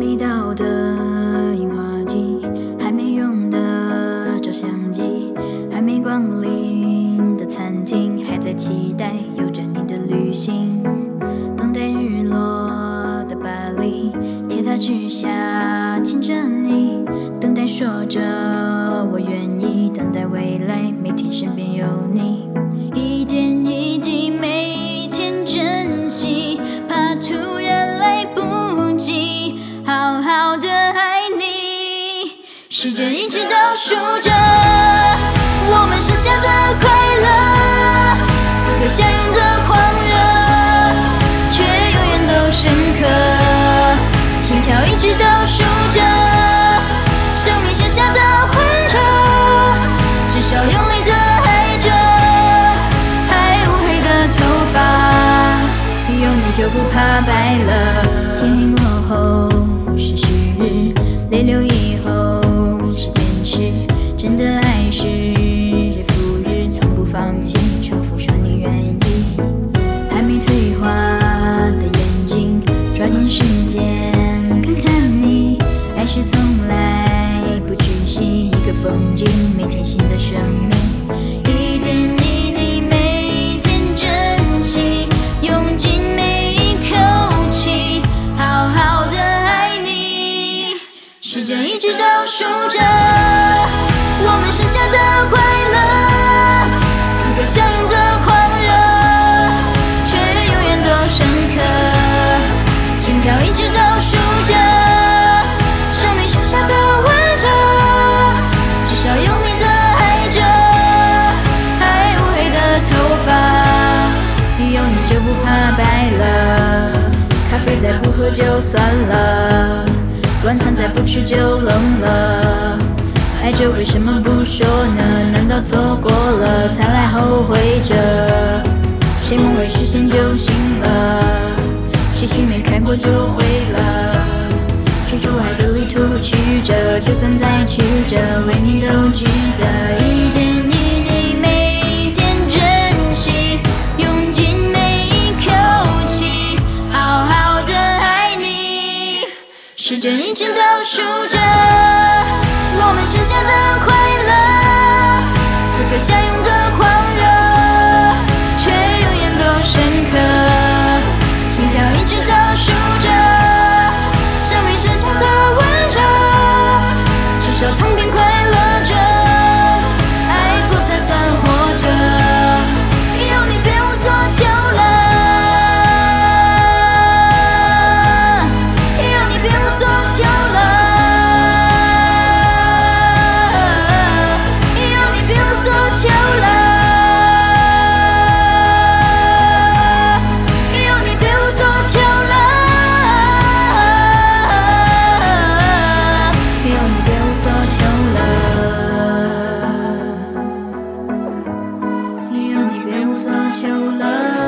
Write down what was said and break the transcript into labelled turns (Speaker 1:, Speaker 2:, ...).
Speaker 1: 没到的樱花季，还没用的照相机，还没光临的餐厅，还在期待有着你的旅行，等待日落的巴黎，铁塔之下亲着你，等待说着我愿意，等待未来每天身边有你，时针一直倒数着我们剩下的快乐，此刻相拥的狂热，却永远都深刻。心跳一直倒数着生命剩下的温热，至少用力的爱着，还乌黑的头发，有你就不怕白了。天黑过后放弃，重复说你愿意。还没退化的眼睛，抓紧时间看看你。爱是从来不窒息，一个风景，每天新的生命，一点一滴，每一天珍惜，用尽每一口气，好好的爱你。时针一直倒数着我们剩下的快就算了，晚餐再不吃就冷了。爱着为什么不说呢？难道错过了才来后悔着？谁梦未实现就醒了？谁心没开过就毁了？追逐爱的旅途曲折，就算再曲折，为你都值得。时针一直倒数着我们剩下的快乐，此刻相拥的狂热，却永远都深刻。心跳一直倒数着生命剩下的温热，至少痛久了。